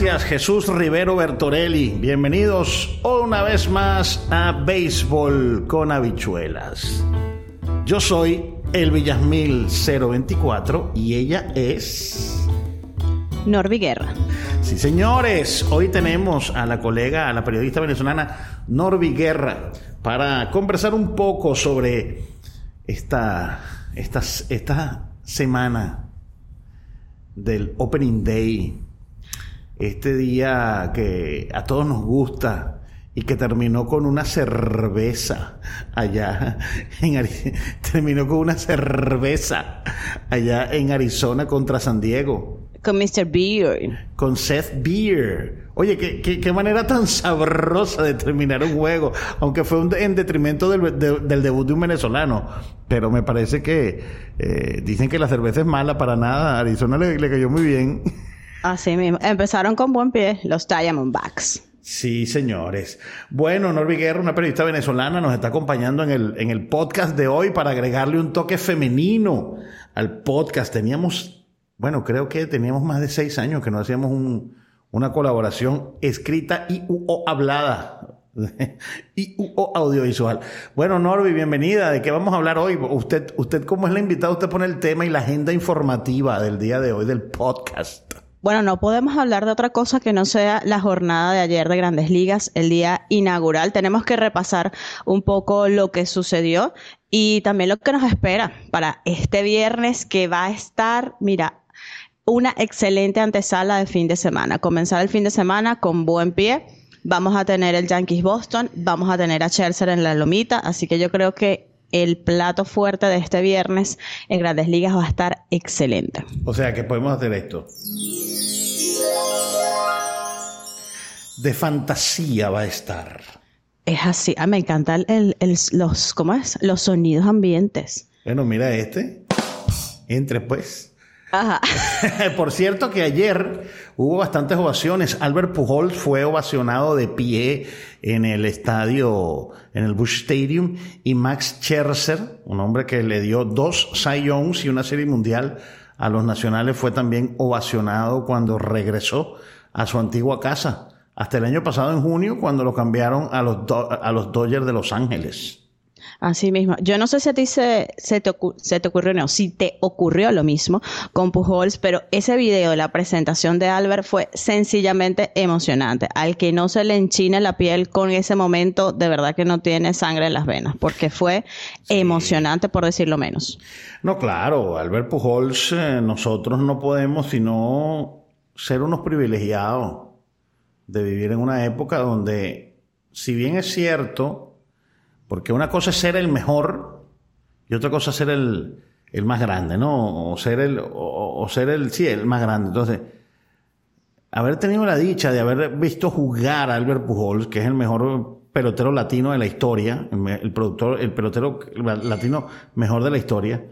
Gracias Jesús Rivero Bertorelli. Bienvenidos una vez más a Béisbol con habichuelas. Yo soy el Villasmil 024 y ella es... Norby Guerra. Sí, señores, hoy tenemos a la colega, a la periodista venezolana Norby Guerra, para conversar un poco sobre esta, esta, esta semana del Opening Day este día que a todos nos gusta y que terminó con una cerveza allá en terminó con una cerveza allá en Arizona contra San Diego. Con Mr. Beer. Con Seth Beer. Oye, qué, qué, manera tan sabrosa de terminar un juego, aunque fue en detrimento del, del, debut de un venezolano. Pero me parece que eh, dicen que la cerveza es mala para nada. Arizona le, le cayó muy bien. Así mismo. Empezaron con buen pie los Diamondbacks. Sí, señores. Bueno, Norby Guerra, una periodista venezolana, nos está acompañando en el, en el podcast de hoy para agregarle un toque femenino al podcast. Teníamos, bueno, creo que teníamos más de seis años que no hacíamos un, una colaboración escrita y o hablada. y o audiovisual. Bueno, Norby, bienvenida. ¿De qué vamos a hablar hoy? Usted, usted como es la invitada, usted pone el tema y la agenda informativa del día de hoy del podcast. Bueno, no podemos hablar de otra cosa que no sea la jornada de ayer de Grandes Ligas, el día inaugural. Tenemos que repasar un poco lo que sucedió y también lo que nos espera para este viernes que va a estar, mira, una excelente antesala de fin de semana. Comenzar el fin de semana con buen pie. Vamos a tener el Yankees Boston, vamos a tener a Scherzer en la lomita, así que yo creo que el plato fuerte de este viernes en Grandes Ligas va a estar excelente. O sea que podemos hacer esto. De fantasía va a estar. Es así. Ah, me encantan el, los, ¿cómo es? los sonidos ambientes. Bueno, mira este. Entre pues. Ajá. Por cierto que ayer hubo bastantes ovaciones. Albert Pujols fue ovacionado de pie en el estadio, en el Bush Stadium, y Max Scherzer, un hombre que le dio dos Cy Youngs y una serie mundial a los nacionales, fue también ovacionado cuando regresó a su antigua casa. Hasta el año pasado, en junio, cuando lo cambiaron a los, a los Dodgers de Los Ángeles. Así mismo. Yo no sé si a ti se, se, te, se te ocurrió o no, si te ocurrió lo mismo con Pujols, pero ese video de la presentación de Albert fue sencillamente emocionante. Al que no se le enchine la piel con ese momento, de verdad que no tiene sangre en las venas, porque fue emocionante por decirlo menos. No, claro, Albert Pujols, eh, nosotros no podemos sino ser unos privilegiados de vivir en una época donde, si bien es cierto, porque una cosa es ser el mejor y otra cosa es ser el, el más grande, ¿no? O ser el, o, ser el, sí, el más grande. Entonces, haber tenido la dicha de haber visto jugar a Albert Pujols, que es el mejor pelotero latino de la historia, el, productor, el pelotero latino mejor de la historia,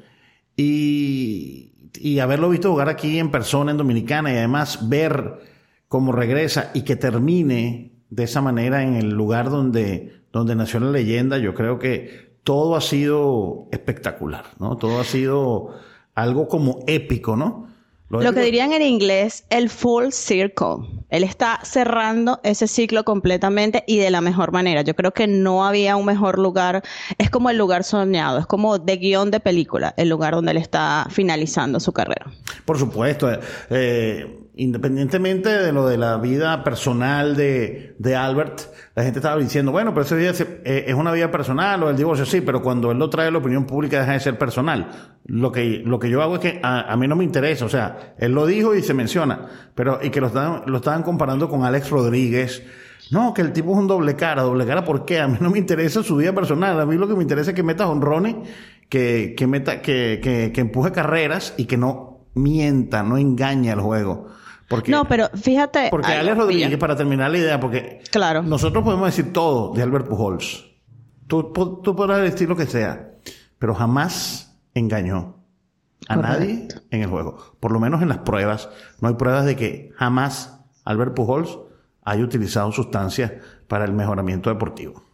y, y haberlo visto jugar aquí en persona, en Dominicana, y además ver cómo regresa y que termine de esa manera en el lugar donde donde nació la leyenda, yo creo que todo ha sido espectacular, ¿no? Todo ha sido algo como épico, ¿no? Lo, que dirían en inglés, el full circle. Él está cerrando ese ciclo completamente y de la mejor manera. Yo creo que no había un mejor lugar. Es como el lugar soñado, es como de guion de película, el lugar donde él está finalizando su carrera. Por supuesto. Eh, independientemente de lo de la vida personal de, de, Albert, la gente estaba diciendo, bueno, pero ese día eh, es una vida personal o el divorcio, sí, pero cuando él lo trae a la opinión pública deja de ser personal. Lo que, lo que yo hago es que a, mí no me interesa, o sea, él lo dijo y se menciona, pero y que lo estaban, lo estaban comparando con Alex Rodríguez. No, que el tipo es un doble cara, doble cara, ¿por qué? A mí no me interesa su vida personal, a mí lo que me interesa es que meta honrones, que, que meta, que, que, que empuje carreras y que no mienta, no engaña el juego. Porque, no, pero fíjate. Porque Alex Rodríguez, para terminar la idea, porque claro. nosotros podemos decir todo de Albert Pujols. Tú, tú podrás decir lo que sea, pero jamás engañó a nadie en el juego. Por lo menos en las pruebas. No hay pruebas de que jamás Albert Pujols haya utilizado sustancias para el mejoramiento deportivo.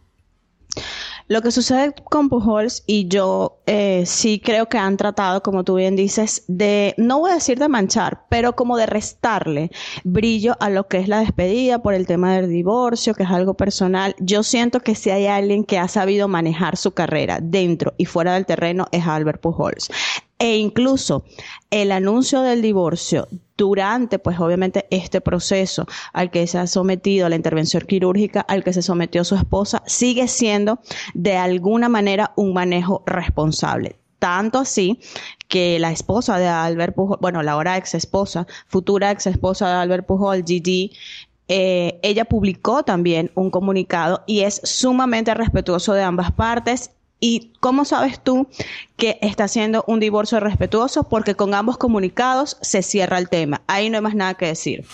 Lo que sucede con Pujols y yo eh, sí creo que han tratado, como tú bien dices, de, no voy a decir de manchar, pero como de restarle brillo a lo que es la despedida por el tema del divorcio, que es algo personal. Yo siento que si hay alguien que ha sabido manejar su carrera dentro y fuera del terreno es Albert Pujols e incluso el anuncio del divorcio durante, pues obviamente, este proceso al que se ha sometido la intervención quirúrgica, al que se sometió su esposa, sigue siendo de alguna manera un manejo responsable. Tanto así que la esposa de Albert Pujol, bueno, la ahora ex esposa, futura ex esposa de Albert Pujol, Gigi, eh, ella publicó también un comunicado y es sumamente respetuoso de ambas partes ¿Y cómo sabes tú que está haciendo un divorcio respetuoso? Porque con ambos comunicados se cierra el tema. Ahí no hay más nada que decir.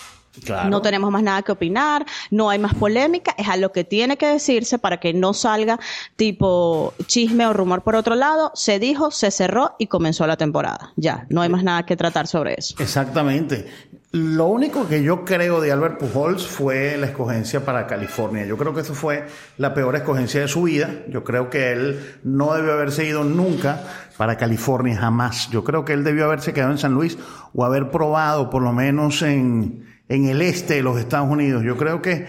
No tenemos más nada que opinar, no hay más polémica, es a lo que tiene que decirse para que no salga tipo chisme o rumor por otro lado. Se dijo, se cerró y comenzó la temporada. Ya, no hay más nada que tratar sobre eso. Exactamente. Lo único que yo creo de Albert Pujols fue la escogencia para California. Yo creo que eso fue la peor escogencia de su vida. Yo creo que él no debió haberse ido nunca para California, jamás. Yo creo que él debió haberse quedado en San Luis o haber probado por lo menos en, en el este de los Estados Unidos. Yo creo que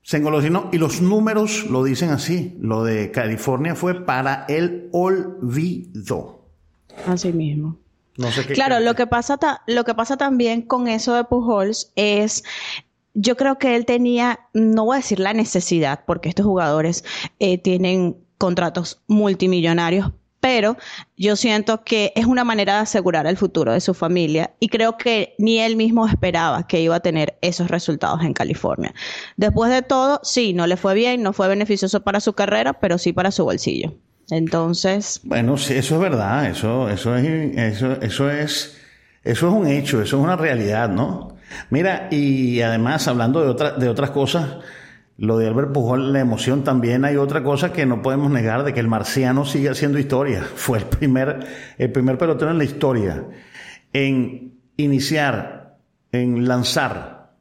se engolosinó y los números lo dicen así. Lo de California fue para el olvido. Así mismo claro, lo que, pasa lo que pasa también con eso de Pujols es yo creo que él tenía, no voy a decir la necesidad, porque estos jugadores eh, tienen contratos multimillonarios, pero yo siento que es una manera de asegurar el futuro de su familia y creo que ni él mismo esperaba que iba a tener esos resultados en California. Después de todo, sí, no le fue bien, no fue beneficioso para su carrera, pero sí para su bolsillo. Entonces. Bueno, sí, eso es verdad, eso, eso es, eso, eso es, eso es un hecho, eso es una realidad, ¿no? Mira, y además, hablando de otra, de otras cosas, lo de Albert Pujol, la emoción también hay otra cosa que no podemos negar de que el marciano sigue haciendo historia. Fue el primer, el primer pelotero en la historia en iniciar, en lanzar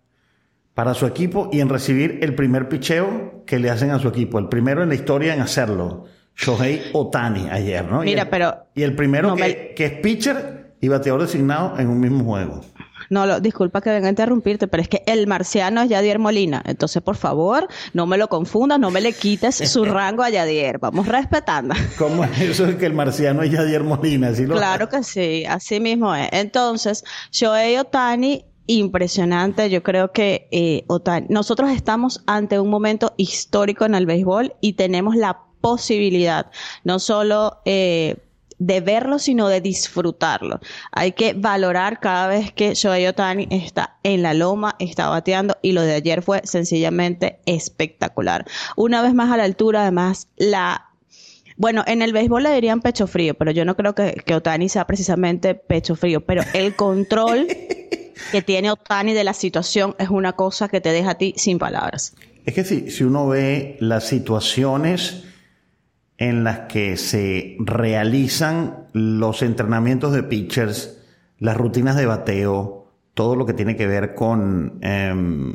para su equipo y en recibir el primer picheo que le hacen a su equipo. El primero en la historia en hacerlo. Shohei Otani ayer, ¿no? Mira, y pero... Y el primero que, es pitcher y bateador designado en un mismo juego. No, lo, disculpa que venga a interrumpirte, pero es que el marciano es Yadier Molina. Entonces, por favor, no me lo confundas, no me le quites su rango a Yadier. Vamos respetando. ¿Cómo es eso de que el marciano es Yadier Molina? Claro que sí, así mismo es. Entonces, Shohei Otani impresionante. Yo creo que eh, Otani, nosotros estamos ante un momento histórico en el béisbol y tenemos la posibilidad, no solo eh, de verlo, sino de disfrutarlo. Hay que valorar cada vez que Shohei Otani está en la loma, está bateando y lo de ayer fue sencillamente espectacular. Una vez más a la altura, además, la bueno, en el béisbol le dirían pecho frío, pero yo no creo que, que Otani sea precisamente pecho frío, pero el control que tiene Otani de la situación es una cosa que te deja a ti sin palabras. Es que si, si uno ve las situaciones en las que se realizan los entrenamientos de pitchers, las rutinas de bateo, todo lo que tiene que ver con, em,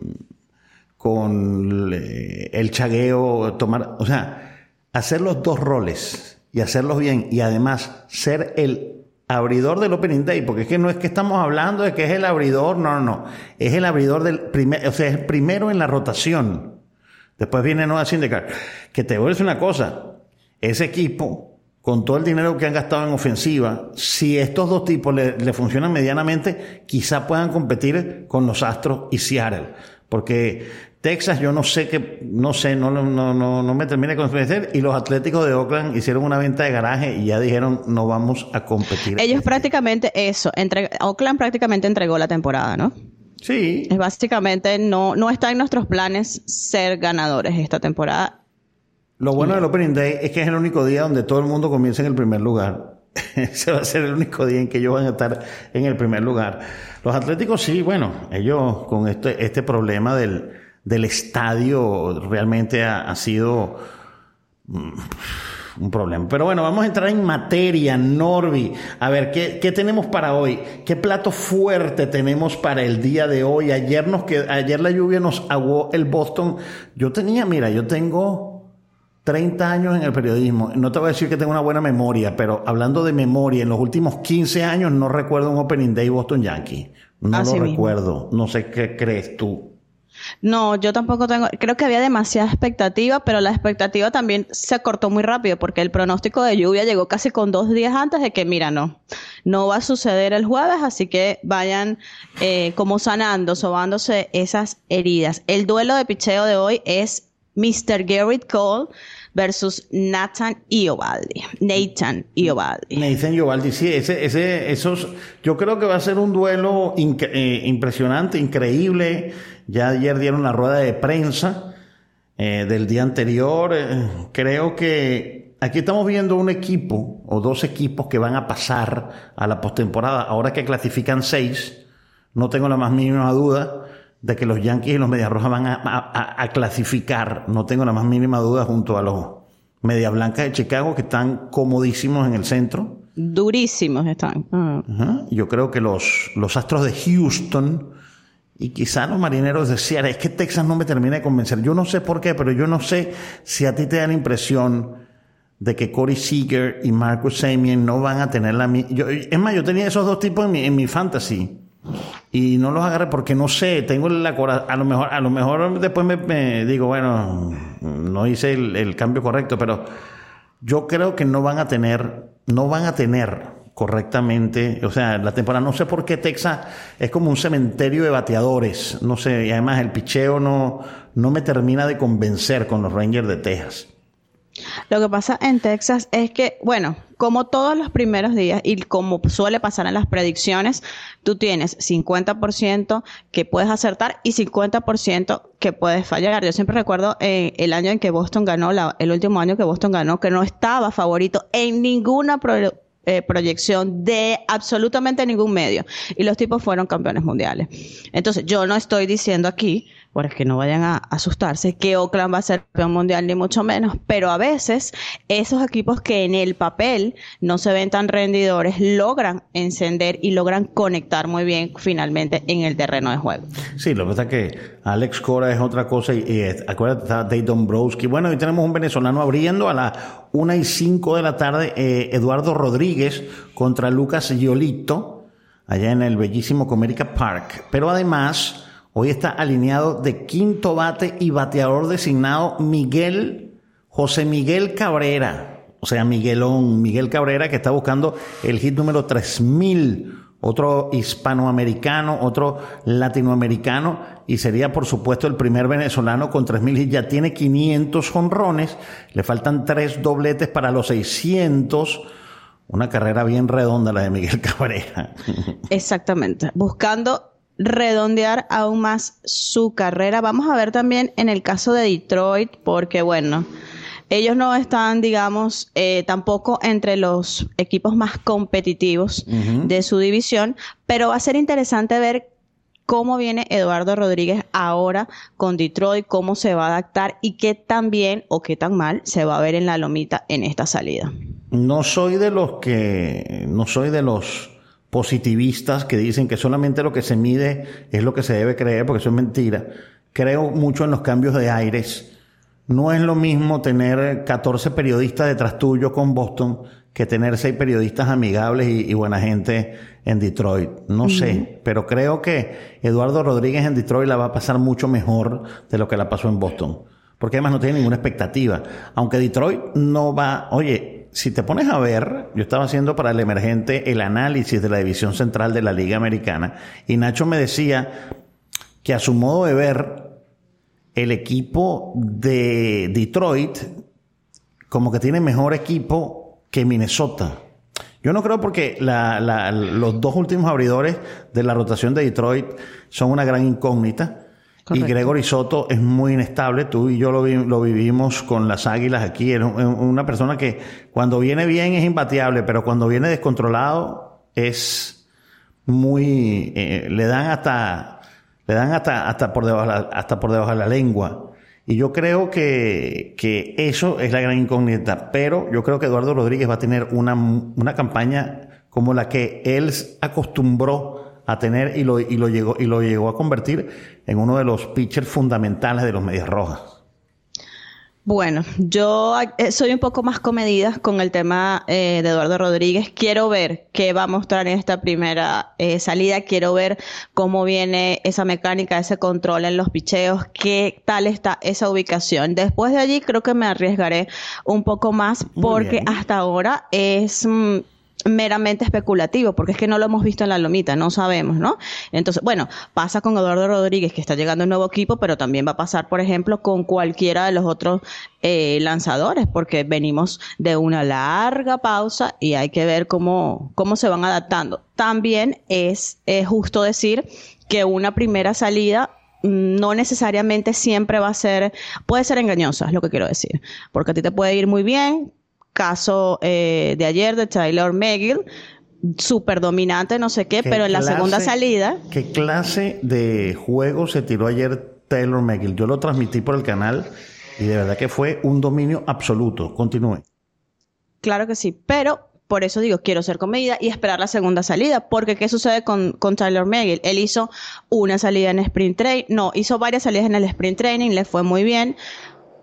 con el chagueo, tomar, o sea, hacer los dos roles y hacerlos bien y además ser el abridor del Opening Day, porque es que no es que estamos hablando de que es el abridor, no, no, no, es el abridor del primer, o sea, es primero en la rotación. Después viene Noah Syndergaard. Que te decir una cosa, ese equipo, con todo el dinero que han gastado en ofensiva, si estos dos tipos le, funcionan medianamente, quizá puedan competir con los Astros y Seattle. Porque Texas, yo no sé que, no sé, no, no, no, no me termine de convencer. Y los Atléticos de Oakland hicieron una venta de garaje y ya dijeron, no vamos a competir. Ellos prácticamente eso, entre, Oakland prácticamente entregó la temporada, ¿no? Sí. Es básicamente, no, no está en nuestros planes ser ganadores esta temporada lo bueno del Opening Day es que es el único día donde todo el mundo comienza en el primer lugar. ese va a ser el único día en que ellos van a estar en el primer lugar. Los Atléticos sí, bueno, ellos con este, este problema del, del estadio realmente ha, sido mm, un problema. Pero bueno, vamos a entrar en materia, Norby. A ver, ¿qué, ¿qué, tenemos para hoy? ¿Qué plato fuerte tenemos para el día de hoy? Ayer, nos, ayer la lluvia nos aguó el Boston. Yo tenía, mira, yo tengo 30 años en el periodismo. No te voy a decir que tengo una buena memoria, pero hablando de memoria, en los últimos 15 años no recuerdo un Opening Day Boston Yankee. No lo recuerdo. No sé qué crees tú. No, yo tampoco tengo, creo que había demasiada expectativa, pero la expectativa también se cortó muy rápido porque el pronóstico de lluvia llegó casi con dos días antes de que, mira, no, no va a suceder el jueves, así que vayan eh, como sanando, sobándose esas heridas. El duelo de picheo de hoy es Mr. Garrett Cole versus Nathan Iovaldi. Nathan Iovaldi. Nathan Iovaldi, sí, ese, ese, esos, yo creo que va a ser un duelo eh, impresionante, increíble. Ya ayer dieron la rueda de prensa eh, del día anterior. Eh, creo que aquí estamos viendo un equipo o dos equipos que van a pasar a la postemporada. Ahora que clasifican seis, no tengo la más mínima duda de que los Yankees y los Medias Rojas van a, clasificar, no tengo la más mínima duda, junto a los Medias Blancas de Chicago, que están comodísimos en el centro. Durísimos están. Yo creo que los, los Astros de Houston y quizá los Marineros de Seattle, es que Texas no me termina de convencer. Yo no sé por qué, pero yo no sé si a ti te da la impresión de que Corey Seager y Marcus Semien no van a tener la misma... Es más, yo tenía esos dos tipos en mi, en mi fantasy y no los agarré porque no sé, tengo la a lo mejor, a lo mejor después me, digo, bueno, no hice el, cambio correcto, pero yo creo que no van a tener, no van a tener correctamente, o sea, la temporada, no sé por qué Texas es como un cementerio de bateadores, no sé, y además el picheo no, no me termina de convencer con los Rangers de Texas. Lo que pasa en Texas es que, bueno, como todos los primeros días y como suele pasar en las predicciones, tú tienes 50% que puedes acertar y 50% que puedes fallar. Yo siempre recuerdo eh, el año en que Boston ganó, el último año que Boston ganó, que no estaba favorito en ninguna eh, proyección de absolutamente ningún medio. Y los tipos fueron campeones mundiales. Entonces, yo no estoy diciendo aquí por que no vayan a asustarse, que Oakland va a ser campeón mundial ni mucho menos, pero a veces esos equipos que en el papel no se ven tan rendidores logran encender y logran conectar muy bien finalmente en el terreno de juego. Sí, lo que pasa es que Alex Cora es otra cosa y, acuérdate, está Dave Dombrowski. Bueno, hoy tenemos un venezolano abriendo a las 1 y 5 de la tarde, eh, Eduardo Rodríguez contra Lucas Giolito, allá en el bellísimo Comerica Park. Pero además Hoy está alineado de quinto bate y bateador designado Miguel, José Miguel Cabrera. O sea, Miguelón, Miguel Cabrera que está buscando el hit número 3000. Otro hispanoamericano, otro latinoamericano y sería por supuesto el primer venezolano con 3000 hits. Ya tiene 500 honrones, le faltan tres dobletes para los 600 una carrera bien redonda la de Miguel Cabrera. Exactamente. Buscando redondear aún más su carrera. Vamos a ver también en el caso de Detroit, porque bueno, ellos no están, digamos, eh, tampoco entre los equipos más competitivos de su división, pero va a ser interesante ver cómo viene Eduardo Rodríguez ahora con Detroit, cómo se va a adaptar y qué tan bien o qué tan mal se va a ver en la lomita en esta salida. No soy de los que, no soy de los positivistas que dicen que solamente lo que se mide es lo que se debe creer, porque eso es mentira. Creo mucho en los cambios de aires. No es lo mismo tener 14 periodistas detrás tuyo con Boston que tener 6 periodistas amigables y, buena gente en Detroit. No sé, pero creo que Eduardo Rodríguez en Detroit la va a pasar mucho mejor de lo que la pasó en Boston. Porque además no tiene ninguna expectativa. Aunque Detroit no va, oye, si te pones a ver, yo estaba haciendo para el emergente el análisis de la división central de la Liga Americana y Nacho me decía que a su modo de ver, el equipo de Detroit como que tiene mejor equipo que Minnesota. Yo no creo porque los dos últimos abridores de la rotación de Detroit son una gran incógnita. Y Gregory Soto es muy inestable. Tú y yo lo, lo vivimos con las águilas aquí. Es una persona que cuando viene bien es imbatiable, pero cuando viene descontrolado es muy. Eh, le dan hasta. Le dan hasta, hasta, por debajo, hasta por debajo de la lengua. Y yo creo que, que, eso es la gran incógnita. Pero yo creo que Eduardo Rodríguez va a tener una, una campaña como la que él acostumbró a tener y lo, y lo, llegó, y lo llegó a convertir en uno de los pitchers fundamentales de los Medias Rojas. Bueno, yo eh, soy un poco más comedida con el tema eh, de Eduardo Rodríguez. Quiero ver qué va a mostrar en esta primera eh, salida. Quiero ver cómo viene esa mecánica, ese control en los picheos, qué tal está esa ubicación. Después de allí creo que me arriesgaré un poco más porque hasta ahora es... Mm, meramente especulativo, porque es que no lo hemos visto en la lomita, no sabemos, ¿no? Entonces, bueno, pasa con Eduardo Rodríguez, que está llegando un nuevo equipo, pero también va a pasar, por ejemplo, con cualquiera de los otros eh, lanzadores, porque venimos de una larga pausa y hay que ver cómo, cómo se van adaptando. También es justo decir que una primera salida mm, no necesariamente siempre va a ser, puede ser engañosa, es lo que quiero decir, porque a ti te puede ir muy bien, caso eh, de ayer de Taylor McGill, súper dominante, no sé qué, pero en la segunda salida. ¿Qué clase de juego se tiró ayer Taylor McGill? Yo lo transmití por el canal y de verdad que fue un dominio absoluto. Continúe. Claro que sí, pero por eso digo, quiero ser con medida y esperar la segunda salida, porque ¿qué sucede con, con Tyler McGill? Él hizo una salida en sprint training, no, hizo varias salidas en el sprint training, le fue muy bien,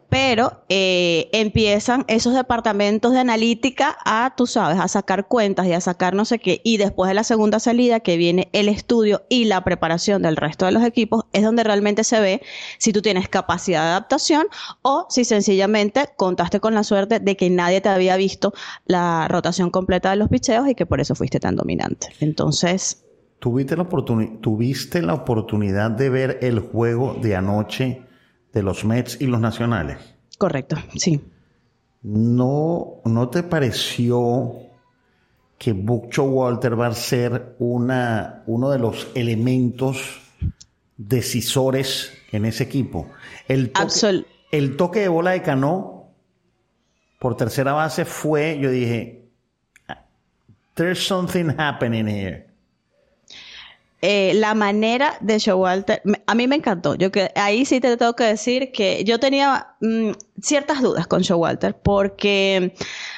pero eh, empiezan esos departamentos de analítica a, tú sabes, a sacar cuentas y a sacar no sé qué, y después de la segunda salida que viene el estudio y la preparación del resto de los equipos, es donde realmente se ve si tú tienes capacidad de adaptación o si sencillamente contaste con la suerte de que nadie te había visto la rotación completa de los picheos y que por eso fuiste tan dominante. Entonces... ¿Tuviste la, ¿Tuviste la oportunidad de ver el juego de anoche? De los Mets y los Nacionales. Correcto, sí. ¿No, no te pareció que Bucho Walter va a ser una, uno de los elementos decisores en ese equipo? El toque, el toque de bola de Cano por tercera base fue, yo dije, there's something happening here. Eh, la manera de Showalter, a mí me encantó. Yo que ahí sí te tengo que decir que yo tenía mm, ciertas dudas con Showalter porque,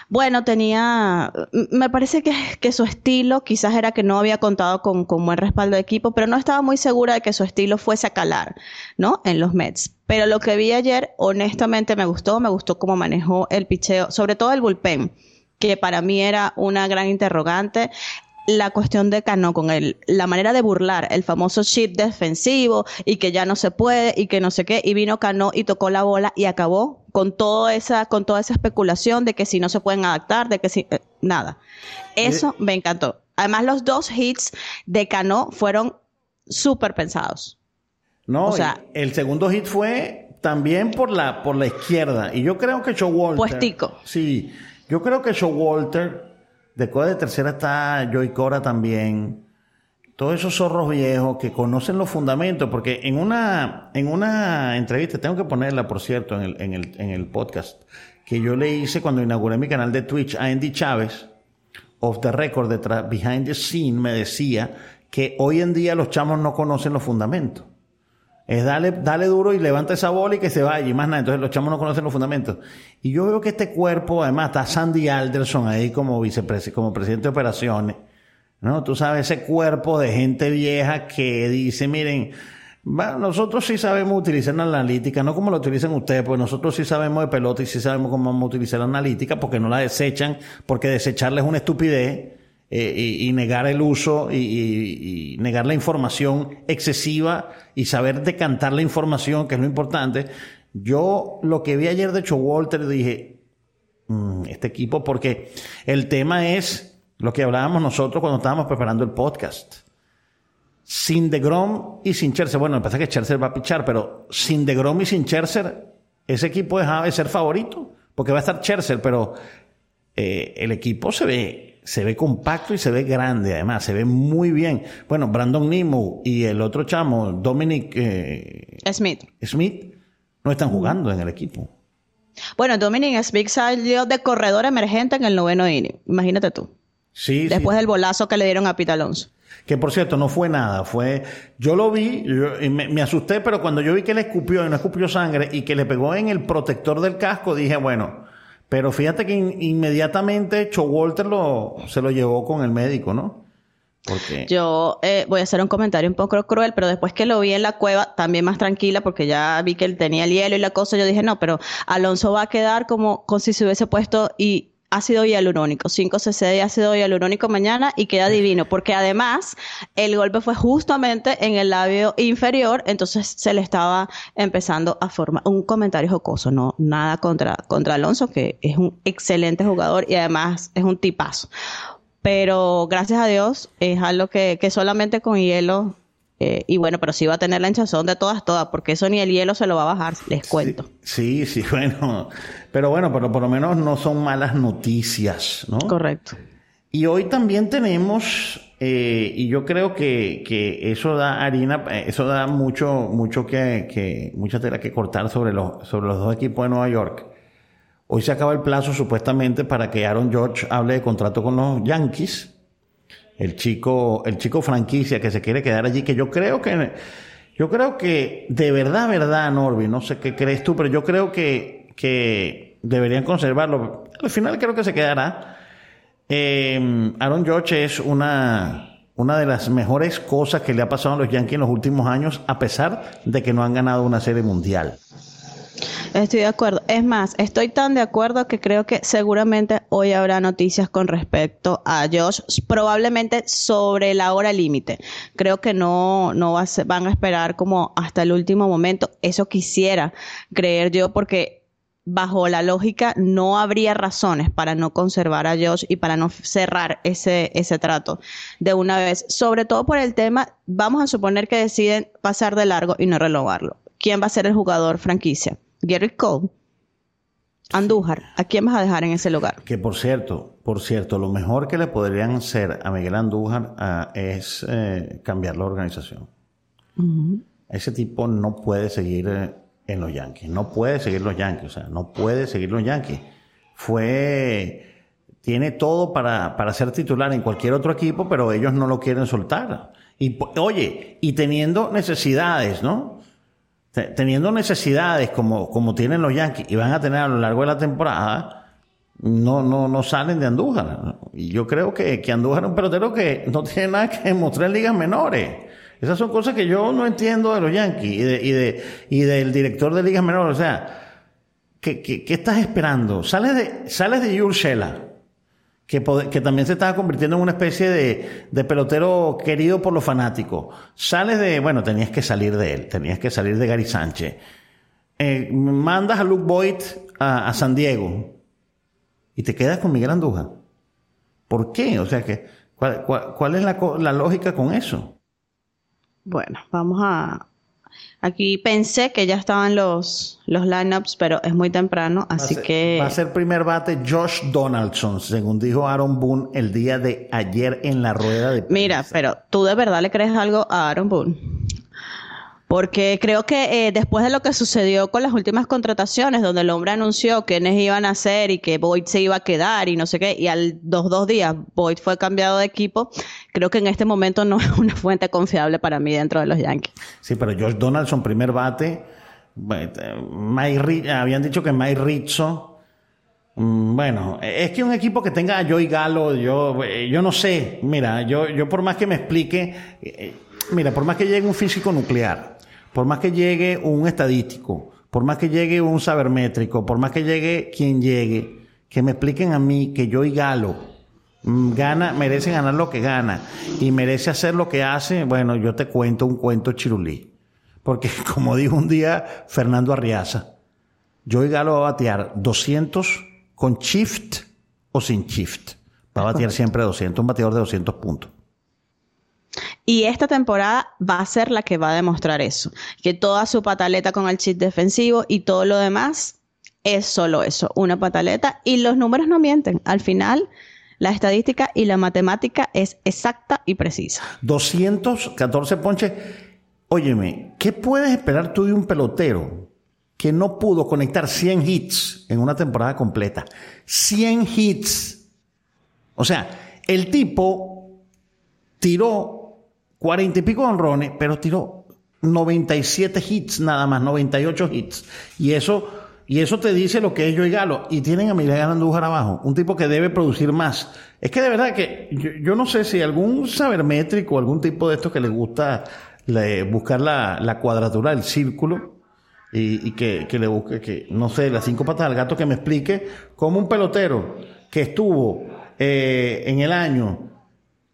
bueno, tenía, me parece que, que, su estilo quizás era que no había contado con, con, buen respaldo de equipo, pero no estaba muy segura de que su estilo fuese a calar, ¿no? En los Mets. Pero lo que vi ayer, honestamente me gustó, me gustó cómo manejó el picheo, sobre todo el bullpen que para mí era una gran interrogante la cuestión de Cano con el, la manera de burlar el famoso chip defensivo y que ya no se puede y que no sé qué, y vino Cano y tocó la bola y acabó con toda esa, con toda esa especulación de que si no se pueden adaptar, de que si, eh, nada. Eso me encantó. Además, los dos hits de Cano fueron súper pensados. No, o sea, el segundo hit fue también por la, por la izquierda. Y yo creo que Showalter. Puestico. Sí, yo creo que Showalter Después de tercera está Joy Cora también. Todos esos zorros viejos que conocen los fundamentos, porque en una, en una entrevista, tengo que ponerla, por cierto, en el, en el, en el podcast, que yo le hice cuando inauguré mi canal de Twitch a Andy Chávez, off the record, detrás, behind the scene, me decía que hoy en día los chamos no conocen los fundamentos. Es dale, dale duro y levanta esa bola y que se vaya y más nada. Entonces los chamos no conocen los fundamentos. Y yo veo que este cuerpo, además, está Sandy Alderson ahí como vicepresidente, como presidente de operaciones. ¿No? Tú sabes, ese cuerpo de gente vieja que dice, miren, nosotros sí sabemos utilizar la analítica, no como lo utilizan ustedes, pues nosotros sí sabemos de pelota y sí sabemos cómo vamos a utilizar la analítica porque no la desechan, porque desecharla es una estupidez. Eh, y, negar el uso y, negar la información excesiva y saber decantar la información, que es lo importante. Yo lo que vi ayer de hecho Walter dije, mm, este equipo, porque el tema es lo que hablábamos nosotros cuando estábamos preparando el podcast. Sin DeGrom y sin Cherser, bueno, me parece que Cherser va a pichar, pero sin DeGrom y sin Cherser, ese equipo dejaba de ser favorito, porque va a estar Cherser, pero eh, el equipo se ve se ve compacto y se ve grande, además, se ve muy bien. Bueno, Brandon Nemo y el otro chamo, Dominic eh, Smith. Smith, no están jugando en el equipo. Bueno, Dominic Smith salió de corredor emergente en el noveno inning. Imagínate tú. Sí, Después del bolazo que le dieron a Pete Alonso. Que por cierto, no fue nada. Fue. Yo lo vi y me, me, asusté, pero cuando yo vi que le escupió y no escupió sangre y que le pegó en el protector del casco, dije, bueno. Pero fíjate que inmediatamente Walter lo, se lo llevó con el médico, ¿no? Porque... Yo eh, voy a hacer un comentario un poco cruel, pero después que lo vi en la cueva, también más tranquila, porque ya vi que él tenía el hielo y la cosa, yo dije, no, pero Alonso va a quedar como, como si se hubiese puesto y ácido hialurónico, 5 cc de ácido hialurónico mañana y queda divino, porque además el golpe fue justamente en el labio inferior, entonces se le estaba empezando a formar un comentario jocoso, no nada contra, contra Alonso, que es un excelente jugador y además es un tipazo. Pero gracias a Dios es algo que, que solamente con hielo eh, y bueno, pero sí va a tener la hinchazón de todas, todas, porque eso ni el hielo se lo va a bajar, les cuento. Sí, sí, bueno. Pero bueno, pero por lo menos no son malas noticias, ¿no? Correcto. Y hoy también tenemos, eh, y yo creo que, que, eso da harina, eh, eso da mucho, mucho que, que, mucha tela que cortar sobre los, sobre los dos equipos de Nueva York. Hoy se acaba el plazo supuestamente para que Aaron George hable de contrato con los Yankees el chico, el chico franquicia que se quiere quedar allí, que yo creo que, yo creo que, de verdad, verdad, Norby, no sé qué crees tú, pero yo creo que, que deberían conservarlo. Al final creo que se quedará. Eh, Aaron George es una, una de las mejores cosas que le ha pasado a los Yankees en los últimos años, a pesar de que no han ganado una serie mundial. Estoy de acuerdo. Es más, estoy tan de acuerdo que creo que seguramente hoy habrá noticias con respecto a Josh, probablemente sobre la hora límite. Creo que no, no va a van a esperar como hasta el último momento. Eso quisiera creer yo porque bajo la lógica no habría razones para no conservar a Josh y para no cerrar ese, ese trato de una vez. Sobre todo por el tema, vamos a suponer que deciden pasar de largo y no renovarlo. ¿Quién va a ser el jugador franquicia? Gary Cole, Andújar, ¿a quién vas a dejar en ese lugar? Que por cierto, por cierto, lo mejor que le podrían hacer a Miguel Andújar ah, es eh, cambiar la organización. Ese tipo no puede seguir eh, en los Yankees, no puede seguir los Yankees, o sea, no puede seguir los Yankees. Fue, tiene todo para, para ser titular en cualquier otro equipo, pero ellos no lo quieren soltar. Y oye, y teniendo necesidades, ¿no? Teniendo necesidades como, como tienen los Yankees y van a tener a lo largo de la temporada, no, no, no salen de Andújar. Y yo creo que, que Andújar es un pelotero que no tiene nada que demostrar en ligas menores. Esas son cosas que yo no entiendo de los Yankees y, de, y, de, y del director de ligas menores. O sea, ¿qué, qué, qué estás esperando? Sales de, sales de Shela que, también se estaba convirtiendo en una especie de, pelotero querido por los fanáticos. Sales de, bueno, tenías que salir de él, tenías que salir de Gary Sánchez. Eh, mandas a Luke Boyd a, San Diego y te quedas con Miguel Andújar. ¿Por qué? O sea, que, ¿cuál, es la, la lógica con eso? Bueno, vamos a, Aquí pensé que ya estaban los, los lineups, pero es muy temprano, así que. Va a ser primer bate Josh Donaldson, según dijo Aaron Boone el día de ayer en la rueda de. Mira, pero tú de verdad le crees algo a Aaron Boone. Porque creo que eh, después de lo que sucedió con las últimas contrataciones, donde el hombre anunció quiénes iban a ser y que Boyd se iba a quedar y no sé qué, y al dos, dos días Boyd fue cambiado de equipo, creo que en este momento no es una fuente confiable para mí dentro de los Yankees. Sí, pero Josh Donaldson, primer bate, Mike, habían dicho que Mike Rizzo, mm, bueno, es que un equipo que tenga a Joey Galo, yo, yo no sé, mira, yo, yo por más que me explique, eh, mira, por más que llegue un físico nuclear, por más que llegue un estadístico, por más que llegue un sabermétrico, por más que llegue quien llegue, que me expliquen a mí que yo y Galo gana, merece ganar lo que gana y merece hacer lo que hace, bueno, yo te cuento un cuento chirulí. Porque como dijo un día Fernando Arriaza, yo y Galo va a batear 200 con shift o sin shift. Va a batear siempre 200, un bateador de 200 puntos. Y esta temporada va a ser la que va a demostrar eso, que toda su pataleta con el chip defensivo y todo lo demás es solo eso, una pataleta y los números no mienten. Al final, La estadística y la matemática es exacta y precisa. 214 ponches. Óyeme, ¿qué puedes esperar tú de un pelotero que no pudo conectar 100 hits en una temporada completa? 100 hits. O sea, el tipo tiró 40 y pico honrones, pero tiró 97 hits nada más, 98 hits. Y eso, y eso te dice lo que es Joey Galo. Y tienen a Miguel Andújar abajo, un tipo que debe producir más. Es que de verdad que yo, no sé si algún sabermétrico algún tipo de estos que le gusta buscar la, cuadratura del círculo y, que, le busque, que, no sé, las cinco patas del gato que me explique cómo un pelotero que estuvo eh, en el año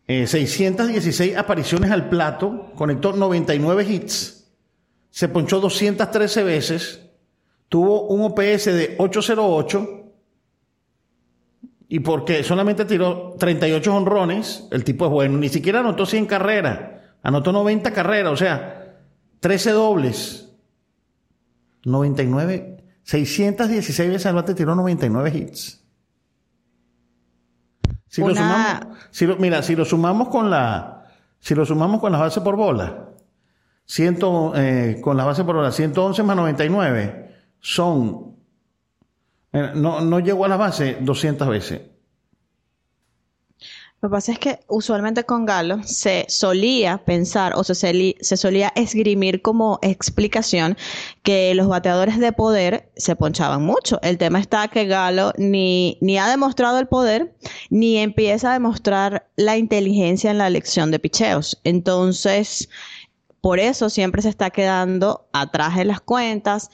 616 eh, apariciones al plato, conectó 99 hits, se ponchó 213 veces, tuvo un OPS de 808 y porque solamente tiró 38 honrones, el tipo es bueno, ni siquiera anotó 100 carreras, anotó 90 carreras, o sea, 13 dobles, 99, 616 veces al bate tiró 99 hits. Si lo sumamos, si mira, si lo sumamos con la, si lo sumamos con las bases por bola, ciento, eh, con las bases por bola, 111 más 99 son, no, no llegó a la base 200 veces. Lo que pasa es que usualmente con Galo se solía pensar o se, se, solía esgrimir como explicación que los bateadores de poder se ponchaban mucho. El tema está que Galo ni, ni ha demostrado el poder ni empieza a demostrar la inteligencia en la elección de picheos. Entonces, por eso siempre se está quedando atrás en las cuentas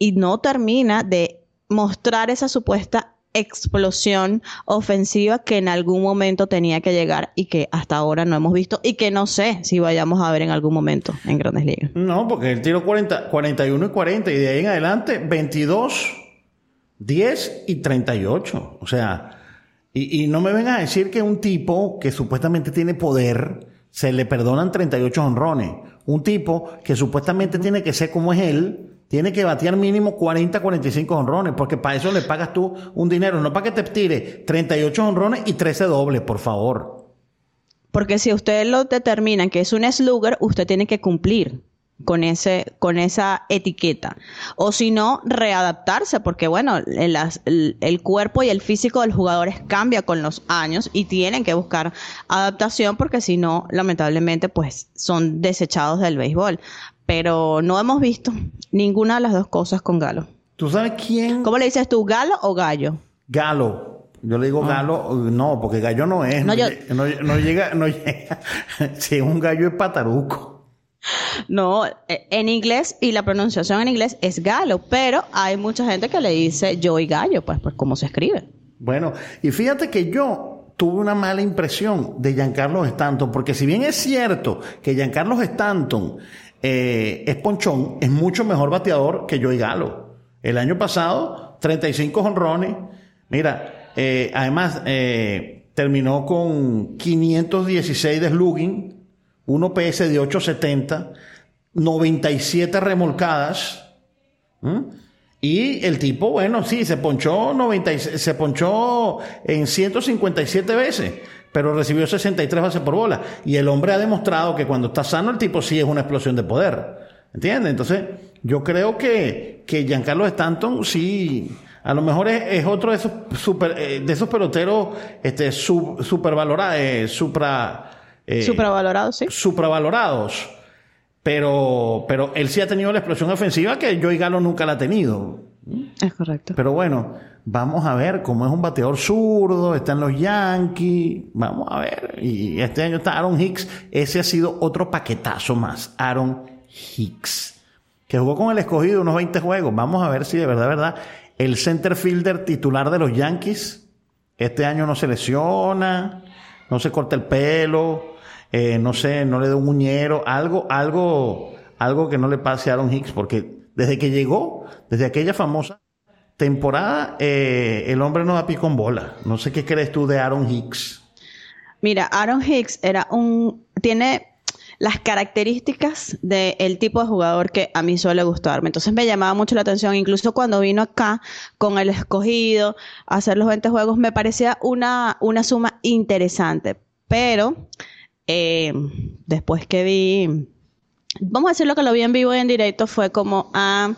y no termina de mostrar esa supuesta explosión ofensiva que en algún momento tenía que llegar y que hasta ahora no hemos visto y que no sé si vayamos a ver en algún momento en Grandes Ligas. No, porque él tiró 40, 41 y 40 y de ahí en adelante 22, 10 y 38. O sea, y, y no me vengan a decir que un tipo que supuestamente tiene poder se le perdonan 38 honrones. Un tipo que supuestamente tiene que ser como es él, tiene que batear mínimo 40, 45 honrones, porque para eso le pagas tú un dinero, no para que te tire 38 honrones y 13 dobles, por favor. Porque si usted lo determina que es un slugger, usted tiene que cumplir con ese con esa etiqueta o si no readaptarse porque bueno el, cuerpo y el físico del jugador cambia con los años y tienen que buscar adaptación porque si no lamentablemente pues son desechados del béisbol pero no hemos visto ninguna de las dos cosas con Galo. ¿Tú sabes quién? ¿Cómo le dices tú, Galo o Gallo? Galo. Yo le digo ah. Galo, no, porque gallo no es. No, llega, no llega. si es un gallo es pataruco. No, e, en inglés y la pronunciación en inglés es galo, pero hay mucha gente que le dice yo y gallo, pues, pues como se escribe. Bueno, y fíjate que yo tuve una mala impresión de Giancarlo Stanton, porque si bien es cierto que Giancarlo Stanton eh, es ponchón, es mucho mejor bateador que Joey Galo. El año pasado, 35 honrones. Mira, eh, además, eh, terminó con 516 de slugging, 1 PS de 870, 97 remolcadas. Y el tipo, bueno, sí, se ponchó, 90, se ponchó en 157 veces pero recibió 63 bases por bola. Y el hombre ha demostrado que cuando está sano, el tipo sí es una explosión de poder. ¿Entiendes? Entonces, yo creo que, que Giancarlo Stanton sí, a lo mejor es, otro de esos super, eh, de esos peloteros, este, supervalorados, eh, supra, eh, supravalorados, sí. Supravalorados. Pero, pero él sí ha tenido la explosión ofensiva que Joey Galo nunca la ha tenido. Es correcto. Pero bueno, vamos a ver cómo es un bateador zurdo, están los Yankees, vamos a ver. Y este año está Aaron Hicks, ese ha sido otro paquetazo más, Aaron Hicks, que jugó con el escogido unos 20 juegos. Vamos a ver si de verdad, verdad, el center fielder titular de los Yankees este año no se lesiona, no se corta el pelo, eh, no sé, no le da un muñero, algo, algo, algo que no le pase a Aaron Hicks, porque desde que llegó, desde aquella famosa temporada, eh, el hombre no da pico en bola. No sé qué crees tú de Aaron Hicks. Mira, Aaron Hicks era un. Tiene. las características del tipo de jugador que a mí suele gustarme. Entonces me llamaba mucho la atención, incluso cuando vino acá con el escogido a hacer los 20 juegos, me parecía una, una suma interesante. Pero eh, después que vi, vamos a decir lo que lo vi en vivo y en directo, fue como, ah,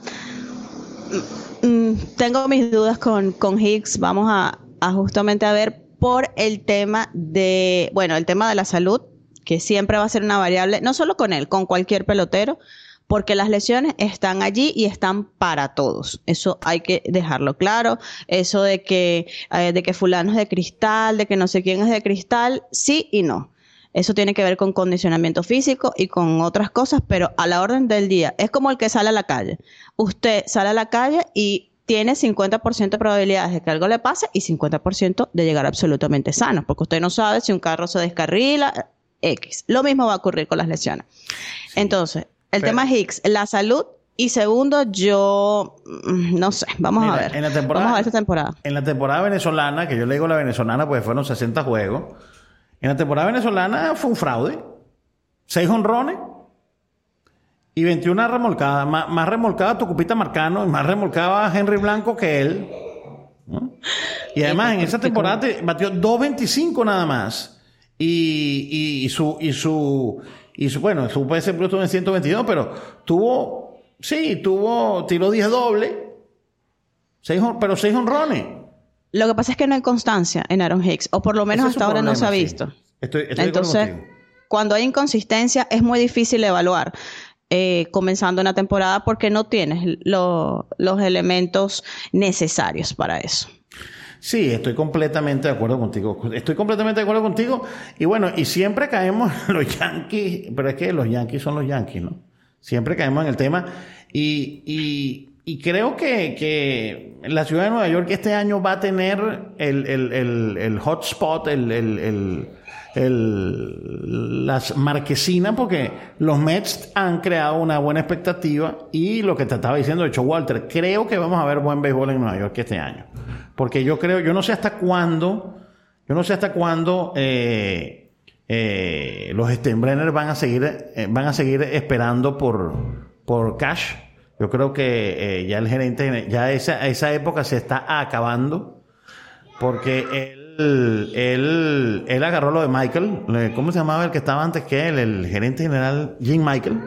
mm, tengo mis dudas con, con Higgs, vamos a, a justamente a ver por el tema de, bueno, el tema de la salud, que siempre va a ser una variable, no solo con él, con cualquier pelotero, porque las lesiones están allí y están para todos. Eso hay que dejarlo claro. Eso de que, eh, de que fulano es de cristal, de que no sé quién es de cristal, sí y no. Eso tiene que ver con condicionamiento físico y con otras cosas, pero a la orden del día es como el que sale a la calle. Usted sale a la calle y tiene 50% de probabilidades de que algo le pase y 50% de llegar absolutamente sano, porque usted no sabe si un carro se descarrila, X. Lo mismo va a ocurrir con las lesiones. Entonces, el tema es Higgs, la salud y segundo, yo mm, no sé, vamos a ver. vamos a ver esta temporada. En la temporada venezolana, que yo le digo la venezolana, pues fueron 60 juegos. En la temporada venezolana fue un fraude. Seis honrones y 21 remolcadas. Más, más remolcada Tucupita Marcano y más remolcaba Henry Blanco que él. Y además en esa temporada batió 2.25 nada más. Y, y, su, y su, y su, bueno, su PS Plus estuvo en 122, pero tuvo, sí, tuvo, tiró 10 doble, seis, pero 6 honrones. Lo que pasa es que no hay constancia en Aaron Hicks, o por lo menos hasta ahora no se ha visto. Estoy, Entonces, cuando hay inconsistencia es muy difícil evaluar. Eh, comenzando una temporada porque no tienes los elementos necesarios para eso. Sí, estoy completamente de acuerdo contigo. Estoy completamente de acuerdo contigo. Y bueno, y siempre caemos los Yankees, pero es que los Yankees son los Yankees, ¿no? Siempre caemos en el tema. Y, y y creo que, que, la ciudad de Nueva York este año va a tener el, el, el, el hotspot, el, las marquesinas, porque los Mets han creado una buena expectativa y lo que te estaba diciendo, de hecho, Walter, creo que vamos a ver buen béisbol en Nueva York este año. Porque yo creo, yo no sé hasta cuándo, yo no sé hasta cuándo eh, eh, los Steinbrenner van a seguir, eh, van a seguir esperando por, por cash yo creo que eh, ya el gerente, ya esa, esa época se está acabando porque él, él, él agarró lo de Michael, ¿cómo se llamaba el que estaba antes que él? El gerente general Jim Michael.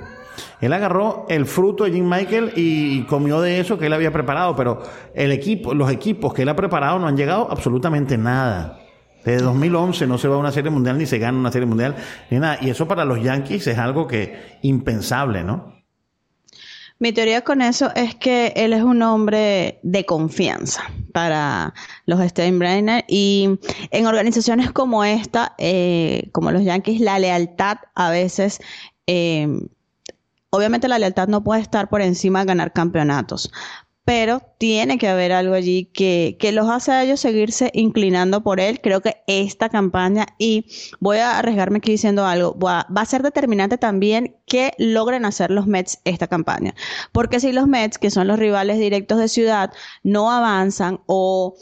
Él agarró el fruto de Jim Michael y comió de eso que él había preparado, pero el equipo, los equipos que él ha preparado no han llegado absolutamente nada. Desde 2011 no se va a una serie mundial ni se gana una serie mundial ni nada. Y eso para los Yankees es algo que impensable, ¿no? Mi teoría con eso es que él es un hombre de confianza para los Steinbrenner y en organizaciones como esta, eh, como los Yankees, la lealtad a veces eh, obviamente la lealtad no puede estar por encima de ganar campeonatos, pero tiene que haber algo allí que, que, los hace a ellos seguirse inclinando por él. Creo que esta campaña, y voy a arriesgarme aquí diciendo algo, va, a ser determinante también que logren hacer los Mets esta campaña. Porque si los Mets, que son los rivales directos de ciudad, no avanzan o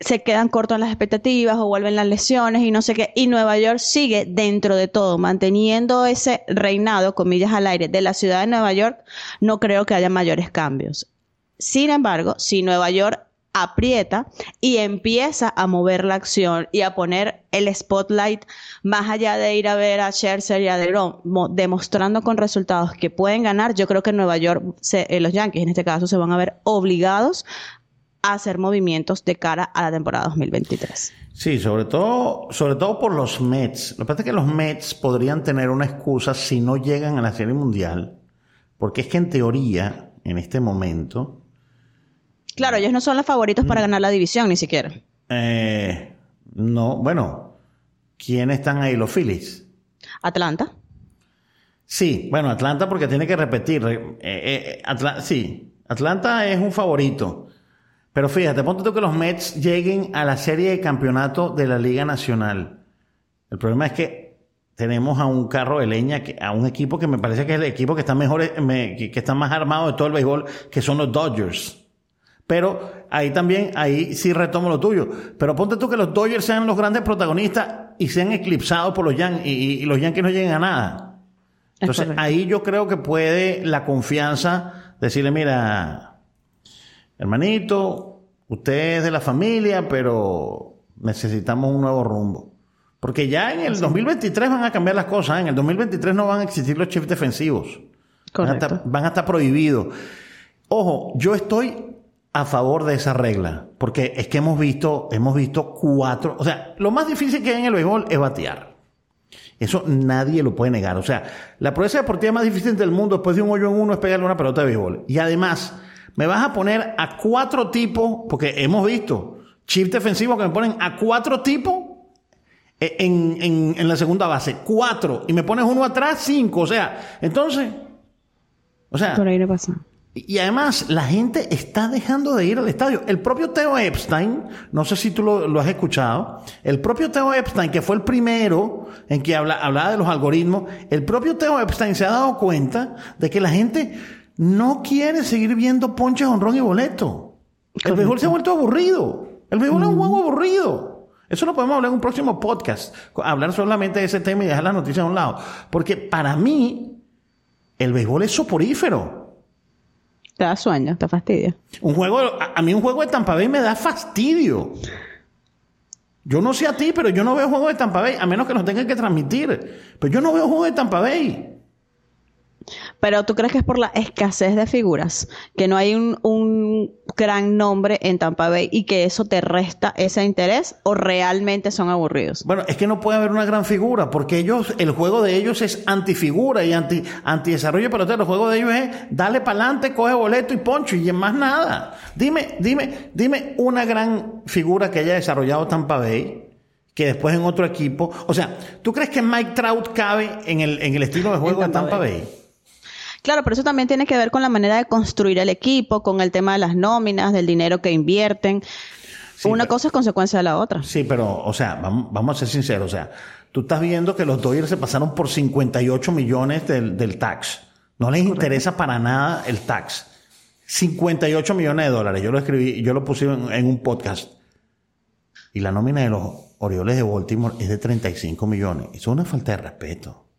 se quedan cortos en las expectativas o vuelven las lesiones y no sé qué. Y Nueva York sigue dentro de todo, manteniendo ese reinado, comillas al aire, de la ciudad de Nueva York, no creo que haya mayores cambios. Sin embargo, si Nueva York aprieta y empieza a mover la acción y a poner el spotlight más allá de ir a ver a Scherzer y a DeGrom, demostrando con resultados que pueden ganar, yo creo que Nueva York, eh, los Yankees en este caso, se van a ver obligados a hacer movimientos de cara a la temporada 2023. Sí, sobre todo, sobre todo por los Mets. Lo que pasa es que los Mets podrían tener una excusa si no llegan a la Serie Mundial, porque es que en teoría, en este momento, Claro, ellos no son los favoritos para mm. ganar la división ni siquiera. Eh, no, bueno, ¿quiénes están ahí? Los Phillies. Atlanta. Sí, bueno, Atlanta porque tiene que repetir. Eh, eh, sí, Atlanta es un favorito. Pero fíjate, ponte tú que los Mets lleguen a la serie de campeonato de la Liga Nacional. El problema es que tenemos a un carro de leña, a un equipo que me parece que es el equipo que está mejor, que está más armado de todo el béisbol, que son los Dodgers. Pero ahí también, ahí sí retomo lo tuyo. Pero ponte tú que los Dodgers sean los grandes protagonistas y sean eclipsados por los Yankees y, los Yankees no lleguen a nada. Entonces ahí yo creo que puede la confianza decirle, mira, hermanito, usted es de la familia, pero necesitamos un nuevo rumbo. Porque ya en el 2023 van a cambiar las cosas. ¿eh? En el 2023 no van a existir los chips defensivos. Van a, estar, van a estar prohibidos. Ojo, yo estoy a favor de esa regla. Porque es que hemos visto, hemos visto cuatro. O sea, lo más difícil que hay en el béisbol es batear. Eso nadie lo puede negar. O sea, la proeza deportiva más difícil del mundo después de un hoyo en uno es pegarle una pelota de béisbol. Y además, me vas a poner a cuatro tipos, porque hemos visto chips defensivos que me ponen a cuatro tipos en, en, la segunda base. Cuatro. Y me pones uno atrás, cinco. O sea, entonces. O sea. Por ahí no pasa. Y además, la gente está dejando de ir al estadio. El propio Theo Epstein, no sé si tú lo, has escuchado, el propio Theo Epstein, que fue el primero en que habla, hablaba de los algoritmos, el propio Theo Epstein se ha dado cuenta de que la gente no quiere seguir viendo ponches, honrón y boleto. El béisbol se ha vuelto aburrido. El béisbol es un juego aburrido. Eso lo podemos hablar en un próximo podcast, hablar solamente de ese tema y dejar las noticias a un lado. Porque para mí, el béisbol es soporífero. Te da sueño, te fastidia. Un juego, a, mí un juego de Tampa Bay me da fastidio. Yo no sé a ti, pero yo no veo juegos de Tampa Bay, a menos que nos tengan que transmitir. Pero yo no veo juegos de Tampa Bay. Pero tú crees que es por la escasez de figuras, que no hay un, un, gran nombre en Tampa Bay y que eso te resta ese interés o realmente son aburridos. Bueno, es que no puede haber una gran figura porque ellos, el juego de ellos es antifigura y anti, anti desarrollo pelotero. El juego de ellos es dale para adelante, coge boleto y poncho y más nada. Dime, dime, dime una gran figura que haya desarrollado Tampa Bay que después en otro equipo. O sea, ¿tú crees que Mike Trout cabe en el, en el estilo de juego de Tampa Bay? Claro, pero eso también tiene que ver con la manera de construir el equipo, con el tema de las nóminas, del dinero que invierten. Una cosa es consecuencia de la otra. Sí, pero, o sea, vamos, a ser sinceros, o sea, tú estás viendo que los Dodgers se pasaron por 58 millones del, tax. No les interesa para nada el tax. 58 millones de dólares. Yo lo escribí, yo lo puse en, un podcast. Y la nómina de los Orioles de Baltimore es de 35 millones. Eso es una falta de respeto.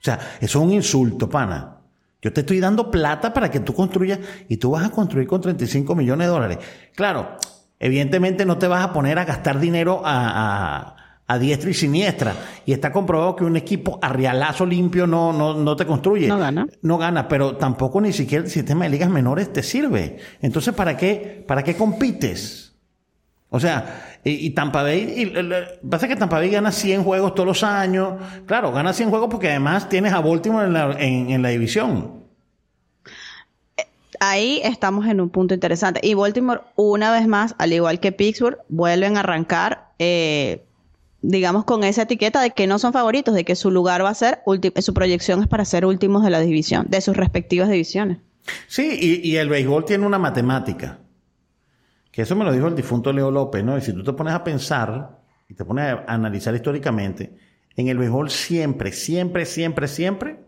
O sea, eso es un insulto, pana. Yo te estoy dando plata para que tú construyas y tú vas a construir con 35 millones de dólares. Claro, evidentemente no te vas a poner a gastar dinero a, a, diestra y siniestra. Y está comprobado que un equipo a rialazo limpio no, no, no te construye. No gana. No gana, pero tampoco ni siquiera el sistema de ligas menores te sirve. Entonces, ¿para qué, para qué compites? O sea, y, Tampa Bay, y, pasa que Tampa Bay gana 100 juegos todos los años. Claro, gana 100 juegos porque además tienes a Baltimore en la, en, la división. Ahí estamos en un punto interesante. Y Baltimore, una vez más, al igual que Pittsburgh, vuelven a arrancar, eh, digamos, con esa etiqueta de que no son favoritos, de que su lugar va a ser, su proyección es para ser últimos de la división, de sus respectivas divisiones. Sí, y, y el béisbol tiene una matemática. Eso me lo dijo el difunto Leo López, ¿no? Y si tú te pones a pensar y te pones a analizar históricamente, en el béisbol siempre, siempre, siempre, siempre,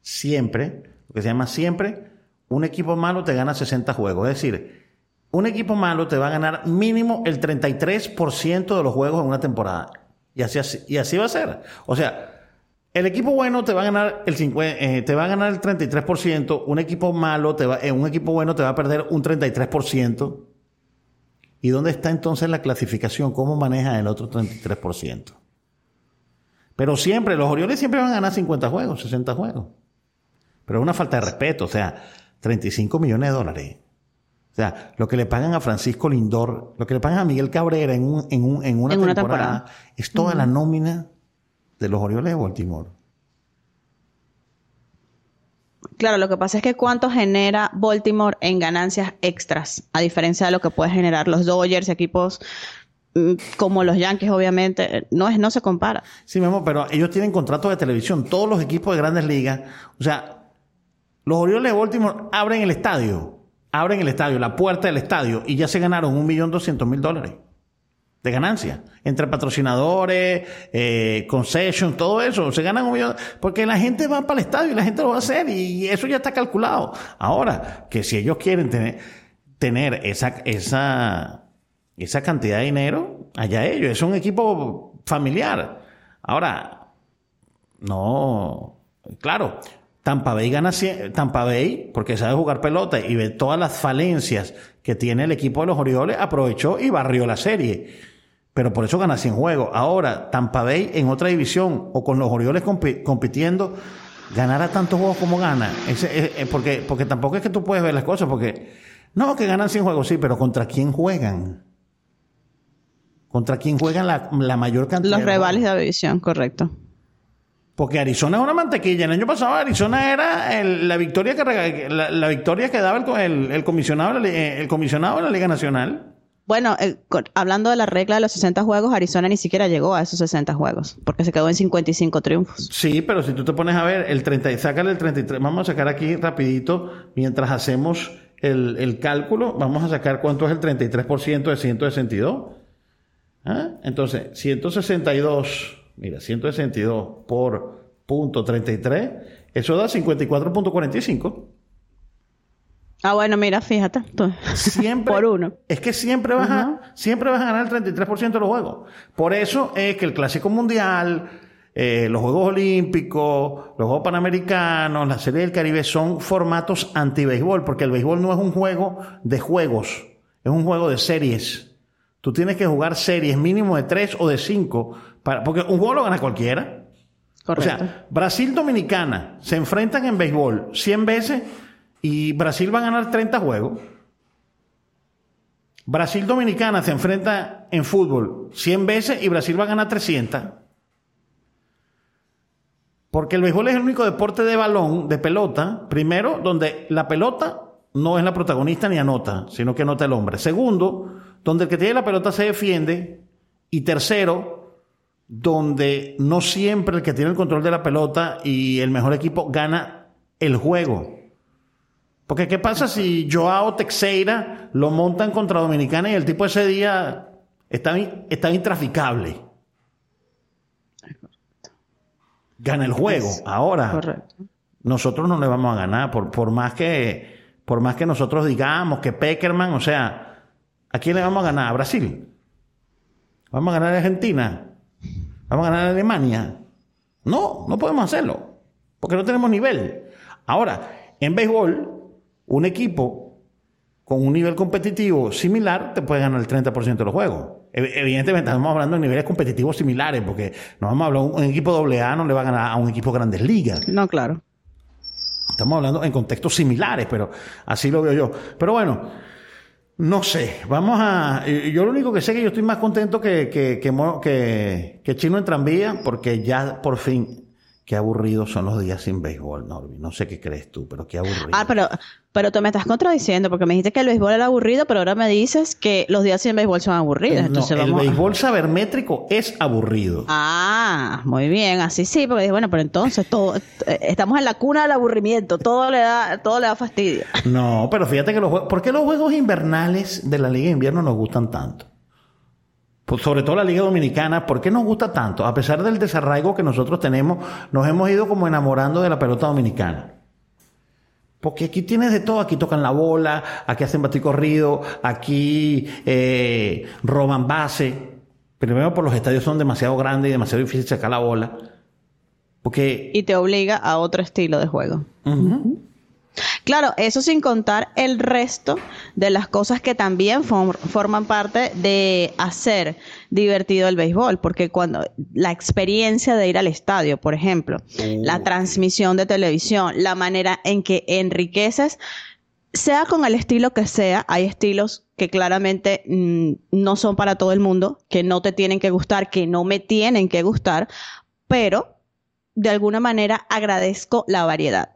siempre, lo que se llama siempre, un equipo malo te gana 60 juegos. Es decir, un equipo malo te va a ganar mínimo el 33% de los juegos en una temporada. Y así, y así va a ser. O sea, el equipo bueno te va a ganar el 50, eh, te va a ganar el 33%, un equipo malo te va, eh, un equipo bueno te va a perder un 33%. ¿Y dónde está entonces la clasificación? ¿Cómo maneja el otro 33%? Pero siempre, los Orioles siempre van a ganar 50 juegos, 60 juegos. Pero es una falta de respeto, o sea, 35 millones de dólares. O sea, lo que le pagan a Francisco Lindor, lo que le pagan a Miguel Cabrera en, una, temporada, es toda la nómina de los Orioles de Baltimore. Claro, lo que pasa es que cuánto genera Baltimore en ganancias extras, a diferencia de lo que puede generar los Dodgers, equipos mm, como los Yankees, obviamente, no es, no se compara. Sí, mi amor, pero ellos tienen contratos de televisión, todos los equipos de grandes ligas, o sea, los Orioles de Baltimore abren el estadio, abren el estadio, la puerta del estadio, y ya se ganaron un millón doscientos mil dólares de ganancia. Entre patrocinadores, eh, concession, todo eso. Se ganan un millón. Porque la gente va para el estadio y la gente lo va a hacer y eso ya está calculado. Ahora, que si ellos quieren tener, tener esa, esa, esa cantidad de dinero, allá ellos. Es un equipo familiar. Ahora, no. claro, Tampa Bay gana Tampa Bay porque sabe jugar pelota y ve todas las falencias que tiene el equipo de los Orioles, aprovechó y barrió la serie. Pero por eso gana 100 juegos. Ahora, Tampa Bay en otra división o con los Orioles compitiendo, ganará tantos juegos como gana. porque, porque tampoco es que tú puedes ver las cosas, porque no, que ganan 100 juegos, sí, pero ¿contra quién juegan? ¿Contra quién juegan la, mayor cantidad? Los rivales de la división, correcto. Porque Arizona es una mantequilla. El año pasado Arizona era la victoria que la, victoria que daba el, comisionado el comisionado de la Liga Nacional. Bueno, eh, hablando de la regla de los 60 juegos, Arizona ni siquiera llegó a esos 60 juegos, porque se quedó en 55 triunfos. Sí, pero si tú te pones a ver el 30, sácale el 33, vamos a sacar aquí rapidito, mientras hacemos el, el cálculo, vamos a sacar cuánto es el 33% de 162. ¿Ah? Entonces, 162 Mira, 162 por punto 33, eso da 54.45. Ah, bueno, mira, fíjate. Siempre, por uno. Es que siempre vas, a, siempre vas a ganar el 33% de los juegos. Por eso es que el Clásico Mundial, eh, los Juegos Olímpicos, los Juegos Panamericanos, la Serie del Caribe son formatos anti-béisbol, porque el béisbol no es un juego de juegos, es un juego de series. Tú tienes que jugar series mínimo de tres o de cinco porque un juego lo gana cualquiera. Correcto. O sea, Brasil Dominicana se enfrentan en béisbol 100 veces y Brasil va a ganar 30 juegos. Brasil Dominicana se enfrenta en fútbol 100 veces y Brasil va a ganar 300. Porque el béisbol es el único deporte de balón, de pelota, primero, donde la pelota no es la protagonista ni anota, sino que anota el hombre. Segundo, donde el que tiene la pelota se defiende. Y tercero, donde no siempre el que tiene el control de la pelota y el mejor equipo gana el juego. Porque ¿qué pasa si Joao Teixeira lo montan contra Dominicana y el tipo ese día está, está intraficable? Gana el juego. Ahora, nosotros no le vamos a ganar por, por, más que, por más que nosotros digamos que Peckerman, o sea, ¿a quién le vamos a ganar? ¿A Brasil? ¿Vamos a ganar a Argentina? ¿Vamos a ganar a Alemania? No, no podemos hacerlo, porque no tenemos nivel. Ahora, en béisbol, un equipo con un nivel competitivo similar te puede ganar el 30% de los juegos. Evidentemente, estamos hablando de niveles competitivos similares, porque no vamos a hablar, un equipo AA no le va a ganar a un equipo Grandes Ligas. No, claro. Estamos hablando en contextos similares, pero así lo veo yo. Pero bueno, no sé, vamos a... Yo lo único que sé es que yo estoy más contento que, que, que, que, Chino en tranvía, porque ya por fin Qué aburridos son los días sin béisbol, Norby. No sé qué crees tú, pero qué aburrido. Ah, pero, pero tú me estás contradiciendo porque me dijiste que el béisbol era aburrido, pero ahora me dices que los días sin béisbol son aburridos. Entonces no, el béisbol sabermétrico es aburrido. Ah, muy bien, así sí, porque bueno, pero entonces todo, eh, estamos en la cuna del aburrimiento, todo le da, todo le da fastidio. No, pero fíjate que los juegos, ¿por qué los juegos invernales de la Liga de Invierno nos gustan tanto? Pues sobre todo la Liga Dominicana, ¿por qué nos gusta tanto? A pesar del desarraigo que nosotros tenemos, nos hemos ido como enamorando de la pelota dominicana. Porque aquí tienes de todo, aquí tocan la bola, aquí hacen corrido, aquí eh, roban base. Primero por los estadios son demasiado grandes y demasiado difícil sacar la bola. Porque... Y te obliga a otro estilo de juego. Claro, eso sin contar el resto de las cosas que también forman parte de hacer divertido el béisbol, porque cuando la experiencia de ir al estadio, por ejemplo, la oh. transmisión de televisión, la manera en que enriqueces, sea con el estilo que sea, hay estilos que claramente mm, no son para todo el mundo, que no te tienen que gustar, que no me tienen que gustar, pero de alguna manera agradezco la variedad.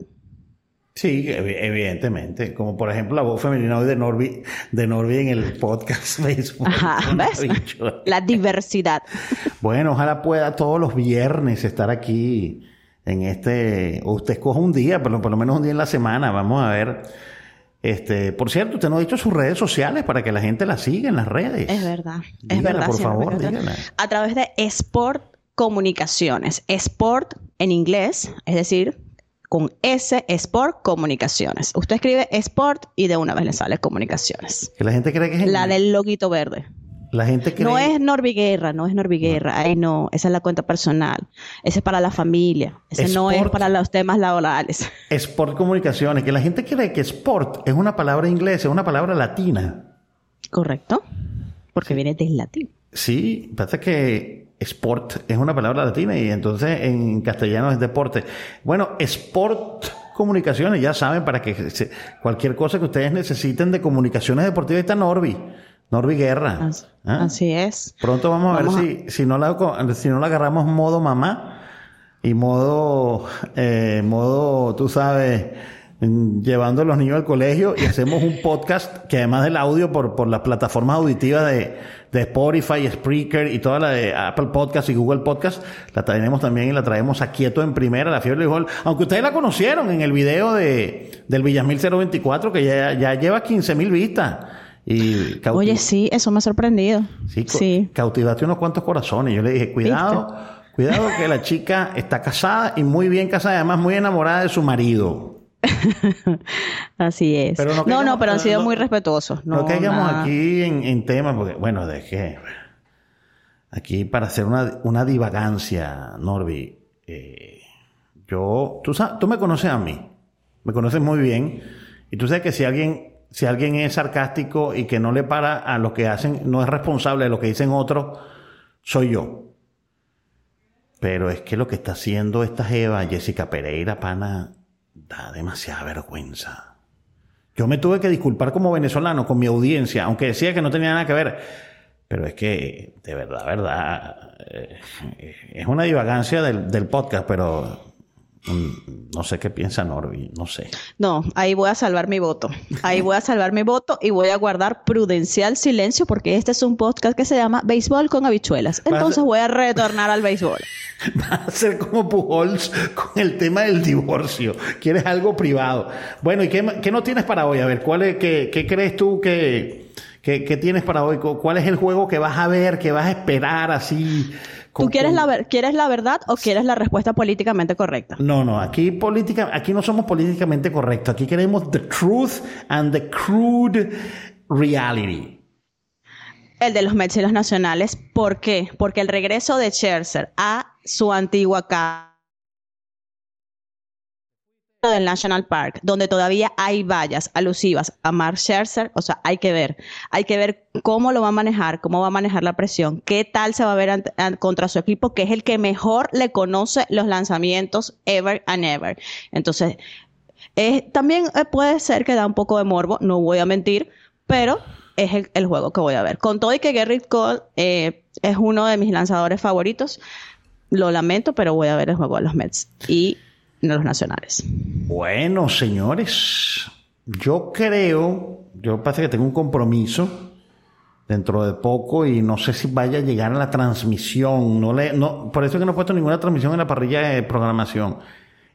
Sí, evidentemente. Como por ejemplo la voz femenina hoy de Norby, de Norby en el podcast Facebook. Ajá, ¿ves? La diversidad. Bueno, ojalá pueda todos los viernes estar aquí en este. O usted escoja un día, pero por lo menos un día en la semana. Vamos a ver. Este, por cierto, usted nos ha dicho sus redes sociales para que la gente la siga en las redes. Es verdad, es verdad. Por favor, dígala. A través de Sport Comunicaciones. Sport en inglés, es decir, con S Sport Comunicaciones. Usted escribe Sport y de una vez le sale Comunicaciones. Que la gente cree que es La del loguito verde. La gente cree... No es Norviguerra, no es Norviguerra. Ay, no, esa es la cuenta personal. Esa es para la familia. Ese no es para los temas laborales. Sport Comunicaciones, que la gente cree que sport es una palabra inglesa, es una palabra latina. Correcto, porque viene del latín. Sí, pasa que sport es una palabra latina y entonces en castellano es deporte. Bueno, sport comunicaciones, ya saben, para que cualquier cosa que ustedes necesiten de comunicaciones deportivas está Norby. Norby Guerra. ¿Ah? Así, es. Pronto vamos, a ver Si, si, no la, si no la agarramos modo mamá y modo, eh, modo, tú sabes, llevando a los niños al colegio y hacemos un podcast que además del audio por, por las plataformas auditivas de, de Spotify, Spreaker y toda la de Apple Podcast y Google Podcast, la tenemos también y la traemos a Quieto en primera, la fiebre del. Aunque ustedes la conocieron en el video de, del Villamil 024 que ya, ya lleva 15 mil vistas. Y Oye, sí, eso me ha sorprendido. Sí, sí. cautivaste unos cuantos corazones. Yo le dije, cuidado, cuidado que la chica está casada y muy bien casada, además muy enamorada de su marido. Así es. no, no, pero han sido muy respetuosos. No, caigamos aquí en, en temas, porque, bueno, de qué. Aquí para hacer una, una divagancia, Norby. Eh, yo, tú, tú me conoces a mí, me conoces muy bien, y tú sabes que si alguien si alguien es sarcástico y que no le para a lo que hacen, no es responsable de lo que dicen otros, soy yo. Pero es que lo que está haciendo esta Jeva, Jessica Pereira, pana, da demasiada vergüenza. Yo me tuve que disculpar como venezolano con mi audiencia, aunque decía que no tenía nada que ver. Pero es que, de verdad, verdad, eh, es una divagancia del, del podcast, pero no sé qué piensa Norby, no sé. No, ahí voy a salvar mi voto. Ahí voy a salvar mi voto y voy a guardar prudencial silencio porque este es un podcast que se llama Béisbol con habichuelas. Entonces voy a retornar al béisbol. Va a ser como Pujols con el tema del divorcio. Quieres algo privado. Bueno, ¿y qué, qué no tienes para hoy? A ver, ¿cuál es, qué, qué crees tú que, que, que tienes para hoy? ¿Cuál es el juego que vas a ver, que vas a esperar así? ¿Tú quieres la, quieres la verdad o quieres la respuesta políticamente correcta? No, no, aquí, política, aquí no somos políticamente correctos. Aquí queremos the truth and the crude reality. El de los Mets y los nacionales. ¿Por qué? Porque el regreso de Scherzer a su antigua casa del National Park, donde todavía hay vallas alusivas a Mark Scherzer, o sea, hay que ver, hay que ver cómo lo va a manejar, cómo va a manejar la presión, qué tal se va a ver contra su equipo, que es el que mejor le conoce los lanzamientos ever and ever. Entonces, también eh, puede ser que da un poco de morbo, no voy a mentir, pero es el, juego que voy a ver. Con todo y que Gerrit Cole eh, es uno de mis lanzadores favoritos, lo lamento, pero voy a ver el juego de los Mets. Y los nacionales. Bueno, señores, yo creo, yo parece que tengo un compromiso dentro de poco y no sé si vaya a llegar a la transmisión. No le, no, por eso es que no he puesto ninguna transmisión en la parrilla de programación.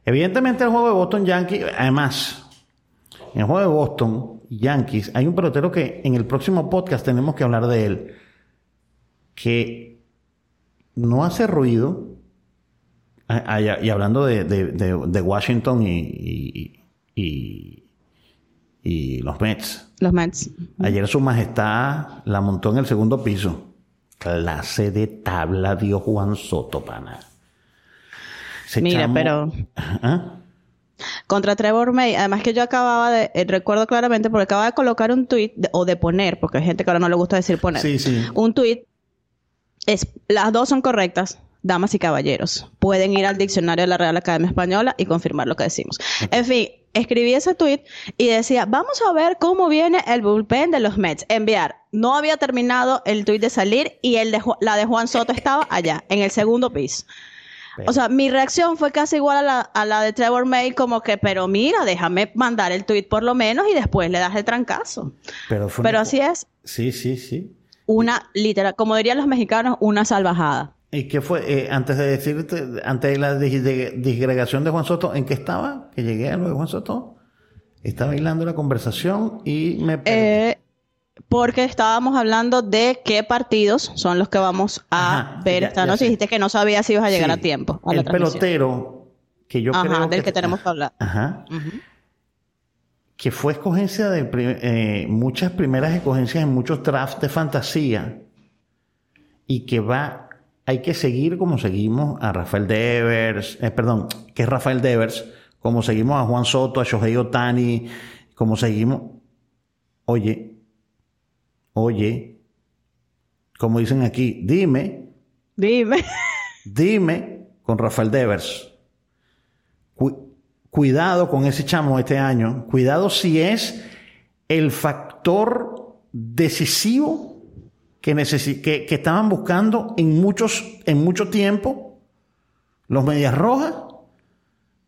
Evidentemente el juego de Boston Yankees, además, en el juego de Boston Yankees hay un pelotero que en el próximo podcast tenemos que hablar de él, que no hace ruido, y hablando de, Washington y, y, los Mets. Los Mets. Ayer su majestad la montó en el segundo piso. Clase de tabla dio Juan Soto, pana. Mira, pero... ¿Ah? Contra Trevor May, además que yo acababa de, eh, recuerdo claramente, porque acababa de colocar un tweet, o de poner, porque hay gente que ahora no le gusta decir poner. Sí, sí. Un tweet, es, las dos son correctas damas y caballeros. Pueden ir al diccionario de la Real Academia Española y confirmar lo que decimos. En fin, escribí ese tweet y decía, vamos a ver cómo viene el bullpen de los Mets. Enviar. No había terminado el tweet de salir y el de, la de Juan Soto estaba allá, en el segundo piso. O sea, mi reacción fue casi igual a la, de Trevor May, como que, pero mira, déjame mandar el tweet por lo menos y después le das el trancazo. Pero, pero así es. Sí, sí, sí. Una, literal, como dirían los mexicanos, una salvajada. ¿Y qué fue? Eh, antes de decirte, antes de la disgregación de Juan Soto, ¿en qué estaba? Que llegué a lo de Juan Soto. Estaba bailando la conversación y me eh, porque estábamos hablando de qué partidos son los que vamos a ver esta noche. Dijiste que no sabía si ibas a llegar a tiempo. el pelotero que yo Ajá, del que, tenemos que hablar. Ajá. Que fue escogencia de eh, muchas primeras escogencias en muchos drafts de fantasía y que va, hay que seguir como seguimos a Rafael Devers, eh, perdón, que es Rafael Devers, como seguimos a Juan Soto, a Shohei Otani, como seguimos, oye, oye, como dicen aquí, dime, dime, dime con Rafael Devers. cuidado con ese chamo este año, cuidado si es el factor decisivo que, que, que, estaban buscando en, muchos, en mucho tiempo los Medias Rojas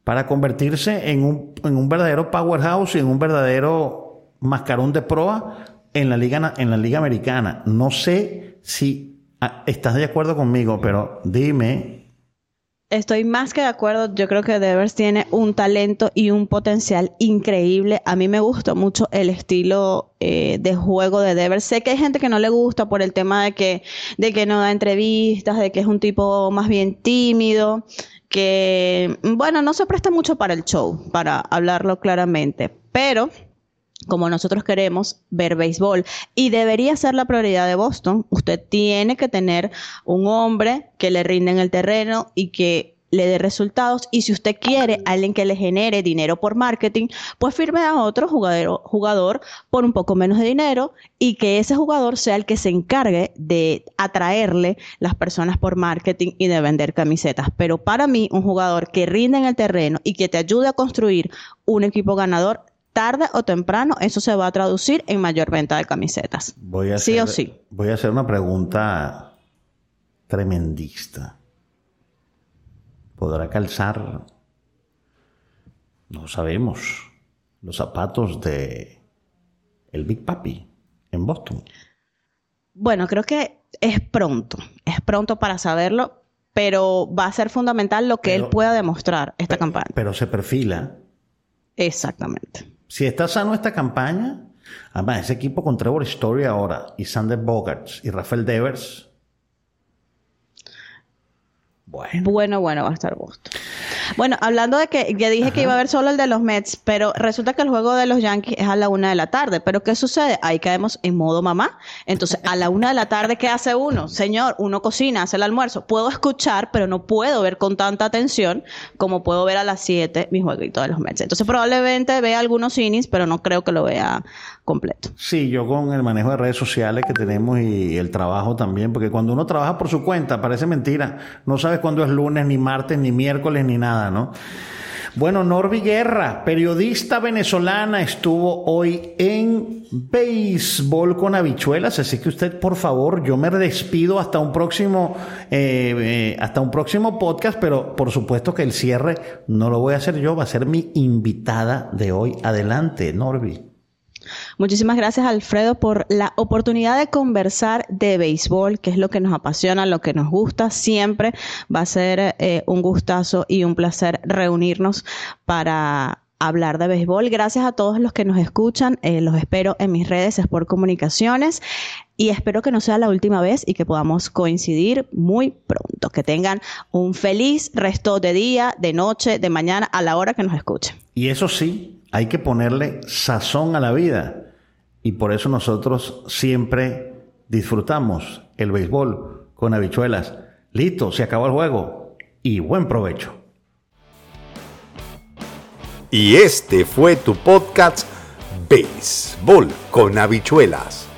para convertirse en un, en un verdadero powerhouse y en un verdadero mascarón de proa en la liga, en la liga americana. No sé si ah, estás de acuerdo conmigo, pero dime Estoy más que de acuerdo. Yo creo que Devers tiene un talento y un potencial increíble. A mí me gusta mucho el estilo eh, de juego de Devers. Sé que hay gente que no le gusta por el tema de que, de que no da entrevistas, de que es un tipo más bien tímido, que, bueno, no se presta mucho para el show, para hablarlo claramente. Pero como nosotros queremos ver béisbol y debería ser la prioridad de Boston. Usted tiene que tener un hombre que le rinde en el terreno y que le dé resultados y si usted quiere alguien que le genere dinero por marketing, pues firme a otro jugador, jugador por un poco menos de dinero y que ese jugador sea el que se encargue de atraerle las personas por marketing y de vender camisetas. Pero para mí, un jugador que rinde en el terreno y que te ayude a construir un equipo ganador tarde o temprano eso se va a traducir en mayor venta de camisetas. Voy a sí o sí. Voy a hacer una pregunta tremendista. ¿Podrá calzar? No sabemos. Los zapatos de el Big Papi en Boston. Bueno, creo que es pronto. Es pronto para saberlo, pero va a ser fundamental lo que él pueda demostrar esta campaña. Pero se perfila. Exactamente. Si está sano esta campaña, además ese equipo con Trevor Story ahora y Sander Bogarts y Rafael Devers. Bueno. bueno, bueno, va a estar Boston. Bueno, hablando de que ya dije que iba a haber solo el de los Mets, pero resulta que el juego de los Yankees es a la una de la tarde. Pero ¿qué sucede? Ahí caemos en modo mamá. Entonces, a la una de la tarde, ¿qué hace uno? Señor, uno cocina, hace el almuerzo. Puedo escuchar, pero no puedo ver con tanta atención como puedo ver a las siete mi jueguito de los Mets. Entonces, probablemente vea algunos innings, pero no creo que lo vea completo. Sí, yo con el manejo de redes sociales que tenemos y el trabajo también, porque cuando uno trabaja por su cuenta, parece mentira. No sabes cuándo es lunes, ni martes, ni miércoles, ni nada. ¿no? Bueno, Norby Guerra, periodista venezolana, estuvo hoy en Béisbol con habichuelas, así que usted, por favor, yo me despido hasta un próximo, eh, eh, hasta un próximo podcast, pero por supuesto que el cierre no lo voy a hacer yo, va a ser mi invitada de hoy. Adelante, Norby. Muchísimas gracias, Alfredo, por la oportunidad de conversar de béisbol, que es lo que nos apasiona, lo que nos gusta. Siempre va a ser eh, un gustazo y un placer reunirnos para hablar de béisbol. Gracias a todos los que nos escuchan. Eh, los espero en mis redes Sport Comunicaciones y espero que no sea la última vez y que podamos coincidir muy pronto. Que tengan un feliz resto de día, de noche, de mañana, a la hora que nos escuchen. Y eso sí, hay que ponerle sazón a la vida. Y por eso nosotros siempre disfrutamos el béisbol con habichuelas. Listo, se acabó el juego. Y buen provecho. Y este fue tu podcast Béisbol con habichuelas.